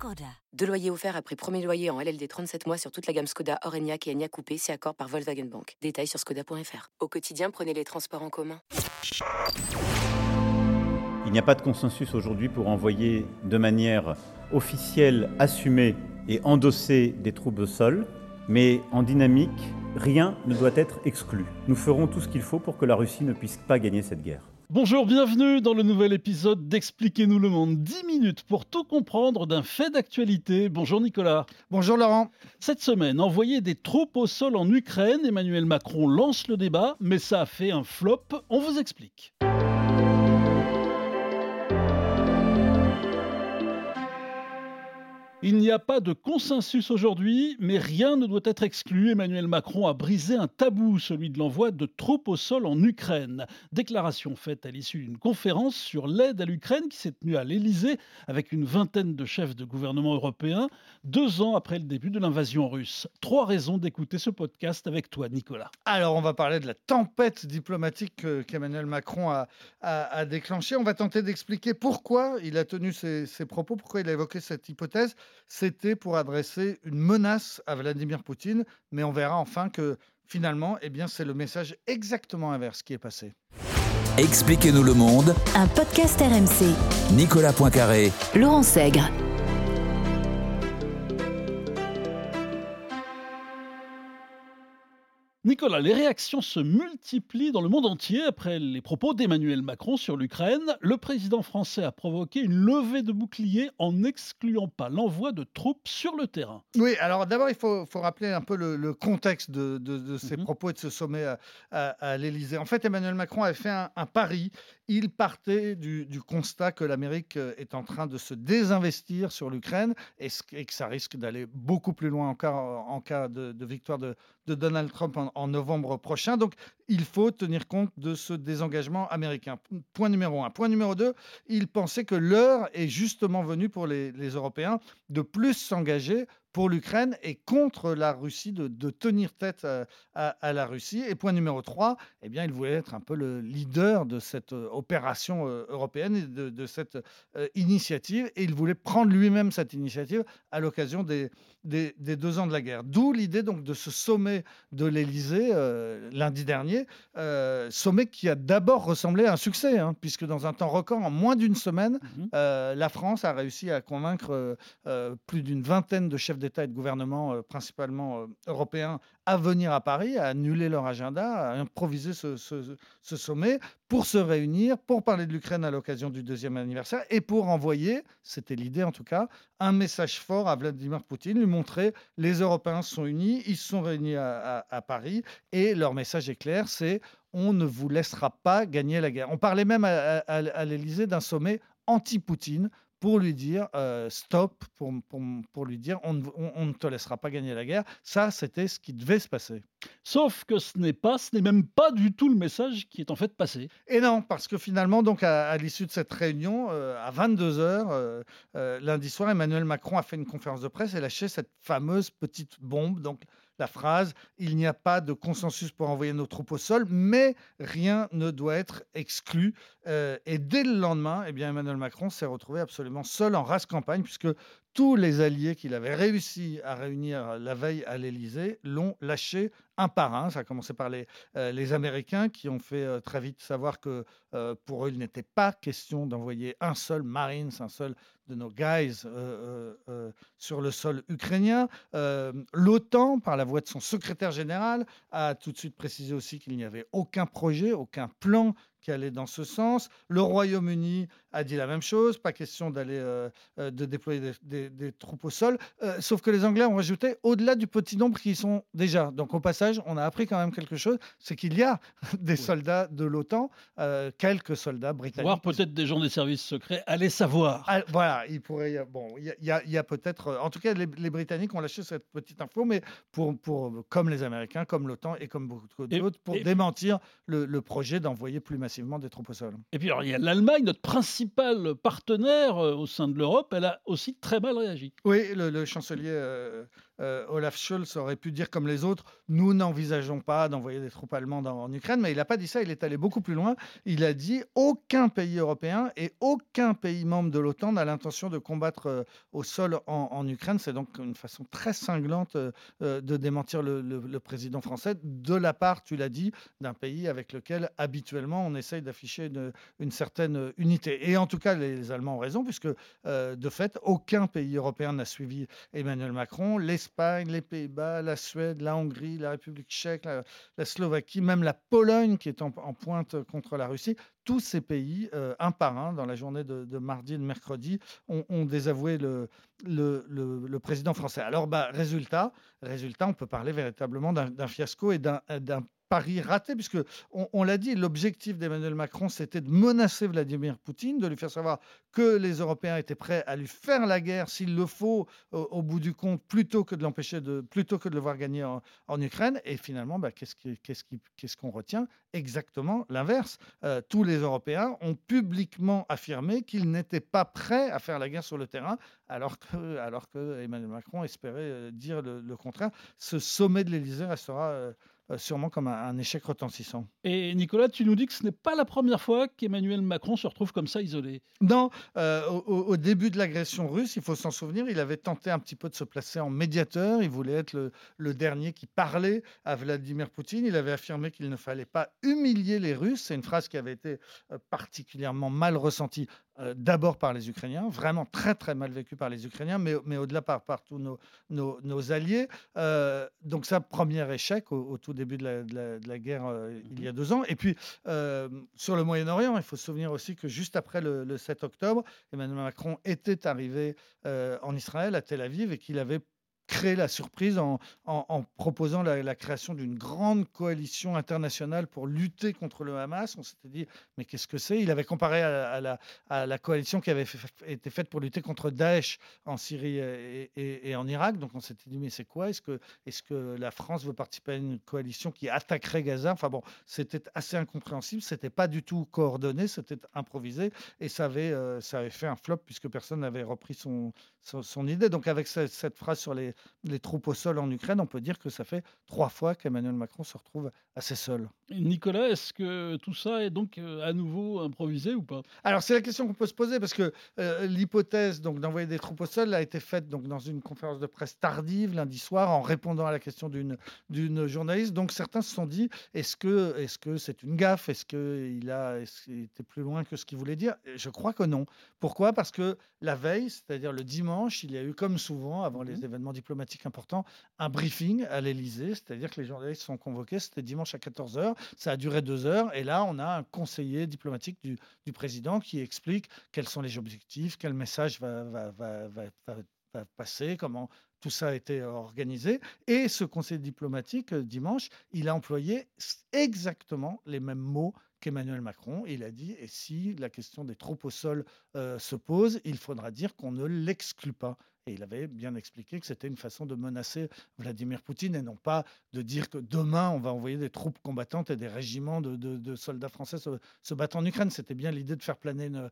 Skoda. Deux loyers offerts après premier loyer en LLD 37 mois sur toute la gamme Skoda, Orenia et Enya Coupé, c'est accord par Volkswagen Bank. Détails sur skoda.fr. Au quotidien, prenez les transports en commun. Il n'y a pas de consensus aujourd'hui pour envoyer de manière officielle, assumée et endossée des troupes au sol, mais en dynamique, rien ne doit être exclu. Nous ferons tout ce qu'il faut pour que la Russie ne puisse pas gagner cette guerre. Bonjour, bienvenue dans le nouvel épisode d'Expliquez-nous le monde. 10 minutes pour tout comprendre d'un fait d'actualité. Bonjour Nicolas. Bonjour Laurent. Cette semaine, envoyer des troupes au sol en Ukraine, Emmanuel Macron lance le débat, mais ça a fait un flop. On vous explique. Il n'y a pas de consensus aujourd'hui, mais rien ne doit être exclu. Emmanuel Macron a brisé un tabou, celui de l'envoi de troupes au sol en Ukraine. Déclaration faite à l'issue d'une conférence sur l'aide à l'Ukraine qui s'est tenue à l'Élysée avec une vingtaine de chefs de gouvernement européens, deux ans après le début de l'invasion russe. Trois raisons d'écouter ce podcast avec toi, Nicolas. Alors, on va parler de la tempête diplomatique qu'Emmanuel Macron a, a, déclenchée. On va tenter d'expliquer pourquoi il a tenu ses, ses propos, pourquoi il a évoqué cette hypothèse c'était pour adresser une menace à Vladimir Poutine, mais on verra enfin que finalement, eh bien, c'est le message exactement inverse qui est passé. Expliquez-nous le monde. Un podcast RMC. Nicolas Poincaré. Laurent Sègre. Nicolas, les réactions se multiplient dans le monde entier après les propos d'Emmanuel Macron sur l'Ukraine. Le président français a provoqué une levée de boucliers en n'excluant pas l'envoi de troupes sur le terrain. Oui, alors d'abord, il faut, rappeler un peu le, contexte de, ces mhm. propos et de ce sommet à, l'Élysée. En fait, Emmanuel Macron avait fait un, pari. Il partait du, constat que l'Amérique est en train de se désinvestir sur l'Ukraine et, que ça risque d'aller beaucoup plus loin encore en cas de, victoire de, Donald Trump en, novembre prochain. Donc, il faut tenir compte de ce désengagement américain. Point numéro un. Point numéro deux, il pensait que l'heure est justement venue pour les, Européens de plus s'engager pour l'Ukraine et contre la Russie, de, tenir tête à, la Russie. Et point numéro 3, eh bien, il voulait être un peu le leader de cette euh, opération euh, européenne et de, cette euh, initiative. Et il voulait prendre lui-même cette initiative à l'occasion des, des, deux ans de la guerre. D'où l'idée donc de ce sommet de l'Élysée lundi dernier, sommet qui a d'abord ressemblé à un succès, hein, puisque dans un temps record, en moins d'une semaine, mmh la France a réussi à convaincre plus d'une vingtaine de chefs d'État et de gouvernement, euh, principalement euh, européens, à venir à Paris, à annuler leur agenda, à improviser ce, sommet pour se réunir, pour parler de l'Ukraine à l'occasion du deuxième anniversaire et pour envoyer, c'était l'idée en tout cas, un message fort à Vladimir Poutine, lui montrer les Européens sont unis, ils se sont réunis à, Paris et leur message est clair, c'est on ne vous laissera pas gagner la guerre. On parlait même à, l'Élysée d'un sommet anti-Poutine pour lui dire euh, stop, pour, lui dire on, ne te laissera pas gagner la guerre. Ça, c'était ce qui devait se passer. Sauf que ce n'est pas, ce n'est même pas du tout le message qui est en fait passé. Et non, parce que finalement, donc à, l'issue de cette réunion, euh, à 22 h euh, lundi soir, Emmanuel Macron a fait une conférence de presse et lâché cette fameuse petite bombe. Donc la phrase Il n'y a pas de consensus pour envoyer nos troupes au sol, mais rien ne doit être exclu. Euh, et dès le lendemain, eh bien, Emmanuel Macron s'est retrouvé absolument seul en race campagne, puisque tous les alliés qu'il avait réussi à réunir la veille à l'Élysée l'ont lâché un par un. Ça a commencé par les, euh, Américains qui ont fait euh, très vite savoir que pour eux, il n'était pas question d'envoyer un seul Marines, un seul de nos guys sur le sol ukrainien. L'OTAN, par la voix de son secrétaire général, a tout de suite précisé aussi qu'il n'y avait aucun projet, aucun plan qui allait dans ce sens. Le Royaume-Uni a dit la même chose, pas question d'aller euh, euh, de déployer des, des- des troupes au sol. Euh, sauf que les Anglais ont rajouté au-delà du petit nombre qui y sont déjà. Donc au passage, on a appris quand même quelque chose, c'est qu'il y a des soldats de l'OTAN, euh, quelques soldats britanniques. Voire peut-être des gens des services secrets, allez savoir. Ah, voilà, il pourrait y a- bon, il y a, peut-être, en tout cas, les, les Britanniques ont lâché cette petite info, mais pour, pour comme les Américains, comme l'OTAN et comme beaucoup d'autres, pour et- démentir le, le projet d'envoyer plus massivement des troupes au sol. Et puis alors, il y a l'Allemagne, notre principal partenaire euh, au sein de l'Europe, elle a aussi très mal réagi. Oui, le, le chancelier euh, euh, Olaf Scholz aurait pu dire comme les autres, nous n'envisageons pas d'envoyer des troupes allemandes en, Ukraine, mais il n'a pas dit ça, il est allé beaucoup plus loin. Il a dit aucun pays européen et aucun pays membre de l'OTAN n'a l'intention de combattre euh, au sol en, en Ukraine. C'est donc une façon très cinglante euh, euh, de démentir le, le- le président français de la part, tu l'as dit, d'un pays avec lequel habituellement on essaye d'afficher une, certaine unité. Et en tout cas, les, Allemands ont raison, puisque euh, de fait, aucun pays européen n'a suivi Emmanuel Macron. L'Espagne, les Pays-Bas, la Suède, la Hongrie, la République tchèque, la, Slovaquie, même la Pologne qui est en, pointe contre la Russie, tous ces pays, euh, un par un, dans la journée de, mardi et de mercredi, ont, désavoué le, le, le- le président français. Alors, bah, résultat, résultat, on peut parler véritablement d'un fiasco et d'un pari raté, puisque on, l'a dit, l'objectif d'Emmanuel Macron, c'était de menacer Vladimir Poutine, de lui faire savoir que les Européens étaient prêts à lui faire la guerre s'il le faut au, bout du compte, plutôt que de l'empêcher de, plutôt que de le voir gagner en, Ukraine. Et finalement, bah, qu'est-ce qu'on retient? Exactement l'inverse. Euh, tous les Européens ont publiquement affirmé qu'ils n'étaient pas prêts à faire la guerre sur le terrain, alors que, Emmanuel Macron espérait euh, dire le, contraire. Ce sommet de l'Élysée restera euh, sûrement comme un, un échec retentissant. Et Nicolas, tu nous dis que ce n'est pas la première fois qu'Emmanuel Macron se retrouve comme ça isolé. Non, euh, au, début de l'agression russe, il faut s'en souvenir, il avait tenté un petit peu de se placer en médiateur. Il voulait être le, le dernier qui parlait à Vladimir Poutine. Il avait affirmé qu'il ne fallait pas humilier les Russes. C'est une phrase qui avait été euh, particulièrement mal ressentie. Euh, D'abord par les Ukrainiens, vraiment très très mal vécue par les Ukrainiens, mais, mais au-delà par, par tous nos, nos- nos alliés. Euh, donc ça, premier échec au, au tout début de la, de la- de la guerre euh, il y a deux ans. Et puis sur le Moyen-Orient, il faut se souvenir aussi que juste après le, le 7 octobre, Emmanuel Macron était arrivé en Israël, à Tel Aviv, et qu'il avait créé la surprise en, proposant la, création d'une grande coalition internationale pour lutter contre le Hamas. On s'était dit, mais qu'est-ce que c'est? Il avait comparé à, la, à la coalition qui avait été faite pour lutter contre Daesh en Syrie et, et- en Irak. Donc on s'était dit, mais c'est quoi? Est-ce que, est que la France veut participer à une coalition qui attaquerait Gaza? Enfin bon, c'était assez incompréhensible. C'était pas du tout coordonné, c'était improvisé et ça avait, euh, ça avait fait un flop puisque personne n'avait repris son, son, idée. Donc avec ce- cette phrase sur les, les troupes au sol en Ukraine, on peut dire que ça fait trois fois qu'Emmanuel Macron se retrouve assez seul. Nicolas, est-ce que tout ça est donc euh, à nouveau improvisé ou pas? Alors c'est la question qu'on peut se poser parce que euh, l'hypothèse donc d'envoyer des troupes au sol a été faite donc dans une conférence de presse tardive lundi soir en répondant à la question d'une d'une journaliste. Donc certains se sont dit est-ce que est-ce que c'est une gaffe? Est-ce que il a était plus loin que ce qu'il voulait dire? Et Je crois que non. Pourquoi? Parce que la veille, c'est-à-dire le dimanche, il y a eu comme souvent avant les événements diplomatiques importants un briefing à l'Élysée, c'est-à-dire que les journalistes sont convoqués. C'était dimanche à 14 h Ça a duré deux heures et là on a un conseiller diplomatique du, président qui explique quels sont les objectifs, quel message va, va, passer, comment tout ça a été organisé. Et ce conseiller diplomatique, dimanche, il a employé exactement les mêmes mots qu'Emmanuel Macron. Il a dit, et si la question des troupes au sol euh, se pose, il faudra dire qu'on ne l'exclut pas. Et il avait bien expliqué que c'était une façon de menacer Vladimir Poutine et non pas de dire que demain on va envoyer des troupes combattantes et des régiments de, soldats français se, se battre en Ukraine. C'était bien l'idée de faire planer une,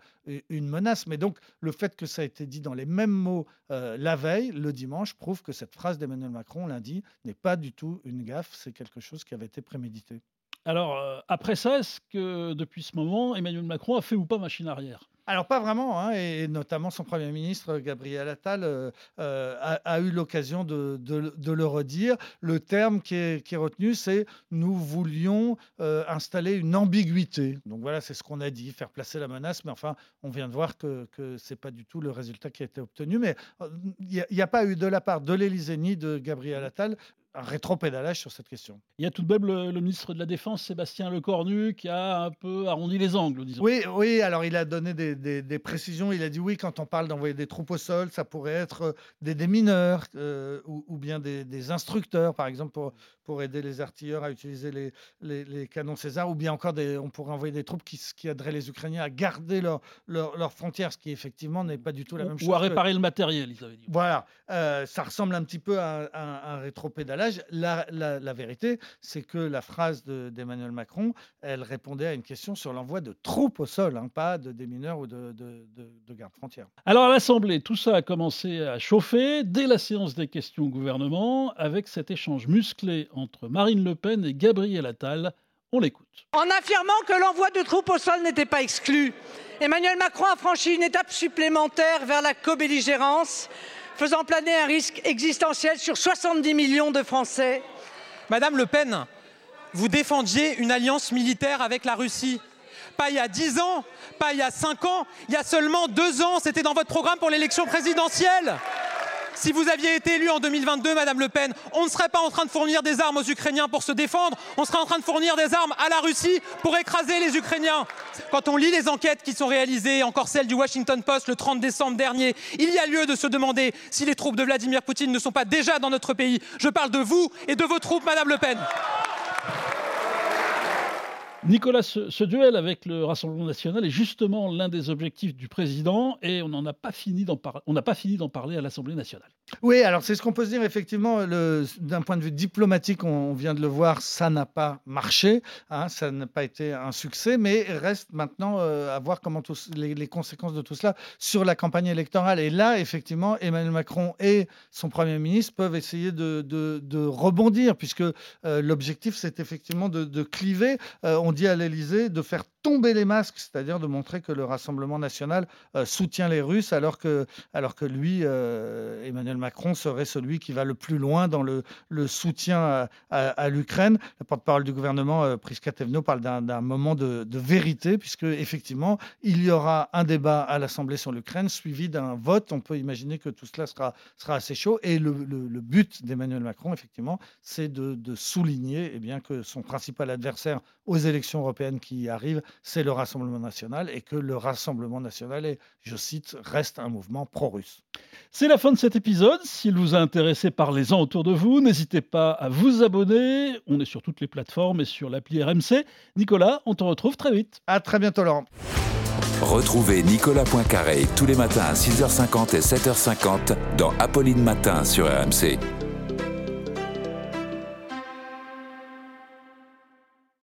une menace. Mais donc le fait que ça a été dit dans les mêmes mots euh, la veille, le dimanche, prouve que cette phrase d'Emmanuel Macron lundi n'est pas du tout une gaffe, c'est quelque chose qui avait été prémédité. Alors, euh, après ça, est-ce que depuis ce moment, Emmanuel Macron a fait ou pas machine arrière? Alors pas vraiment, hein, et notamment son Premier ministre Gabriel Attal euh, euh, a, eu l'occasion de, le redire. Le terme qui est, retenu, c'est nous voulions euh, installer une ambiguïté. Donc voilà, c'est ce qu'on a dit, faire placer la menace, mais enfin, on vient de voir que ce n'est pas du tout le résultat qui a été obtenu. Mais euh, il n'y a pas eu de la part de l'Élysée ni de Gabriel Attal un rétropédalage sur cette question. Il y a tout de même le, ministre de la Défense, Sébastien Lecornu, qui a un peu arrondi les angles, disons. Oui, oui alors il a donné des, précisions. Il a dit oui, quand on parle d'envoyer des troupes au sol, ça pourrait être euh, des démineurs euh, ou, bien des, instructeurs, par exemple, pour, pour aider les artilleurs à utiliser les, les, canons César, ou bien encore des, on pourrait envoyer des troupes qui, qui aideraient les Ukrainiens à garder leurs leur, frontières, ce qui effectivement n'est pas du tout la même chose. Ou à réparer le matériel, ils avaient dit. Voilà, euh, ça ressemble un petit peu à, un rétropédalage. La, la, vérité, c'est que la phrase d'Emmanuel Macron, elle répondait à une question sur l'envoi de troupes au sol, hein, pas de démineurs ou de, de, de gardes frontières. Alors à l'Assemblée, tout ça a commencé à chauffer dès la séance des questions au gouvernement, avec cet échange musclé entre Marine Le Pen et Gabriel Attal. On l'écoute. En affirmant que l'envoi de troupes au sol n'était pas exclu, Emmanuel Macron a franchi une étape supplémentaire vers la co-belligérance, faisant planer un risque existentiel sur 70 millions de Français. Madame Le Pen, vous défendiez une alliance militaire avec la Russie. Pas il y a 10 ans, pas il y a 5 ans, il y a seulement 2 ans, c'était dans votre programme pour l'élection présidentielle. Si vous aviez été élu en 2022, Madame Le Pen, on ne serait pas en train de fournir des armes aux Ukrainiens pour se défendre, on serait en train de fournir des armes à la Russie pour écraser les Ukrainiens. Quand on lit les enquêtes qui sont réalisées, encore celle du Washington Post le 30 décembre dernier, il y a lieu de se demander si les troupes de Vladimir Poutine ne sont pas déjà dans notre pays. Je parle de vous et de vos troupes, Madame Le Pen. Nicolas, ce, duel avec le Rassemblement national est justement l'un des objectifs du président et on n'a pas fini d'en parler à l'Assemblée nationale. Oui, alors c'est ce qu'on peut se dire effectivement. D'un point de vue diplomatique, on, vient de le voir, ça n'a pas marché, hein, ça n'a pas été un succès, mais reste maintenant euh, à voir comment les, conséquences de tout cela sur la campagne électorale. Et là, effectivement, Emmanuel Macron et son Premier ministre peuvent essayer de, rebondir, puisque euh, l'objectif, c'est effectivement de, cliver. Euh, on dit à l'Élysée de faire tomber les masques, c'est-à-dire de montrer que le Rassemblement national euh, soutient les Russes, alors que, alors que lui, euh, Emmanuel Macron, serait celui qui va le plus loin dans le, soutien à, l'Ukraine. Le porte-parole du gouvernement, euh, Priska Tevno, parle d'un moment de, vérité, puisque effectivement, il y aura un débat à l'Assemblée sur l'Ukraine, suivi d'un vote. On peut imaginer que tout cela sera, assez chaud. Et le, but d'Emmanuel Macron, effectivement, c'est de, de, souligner eh bien, que son principal adversaire aux élections européennes qui arrivent, c'est le Rassemblement national et que le Rassemblement national est, je cite, reste un mouvement pro-russe. C'est la fin de cet épisode. S'il vous a intéressé, parlez-en autour de vous. N'hésitez pas à vous abonner. On est sur toutes les plateformes et sur l'appli RMC. Nicolas, on te retrouve très vite. À très bientôt, Laurent. Retrouvez Nicolas Poincaré tous les matins à 6h50 et 7h50 dans Apolline Matin sur RMC.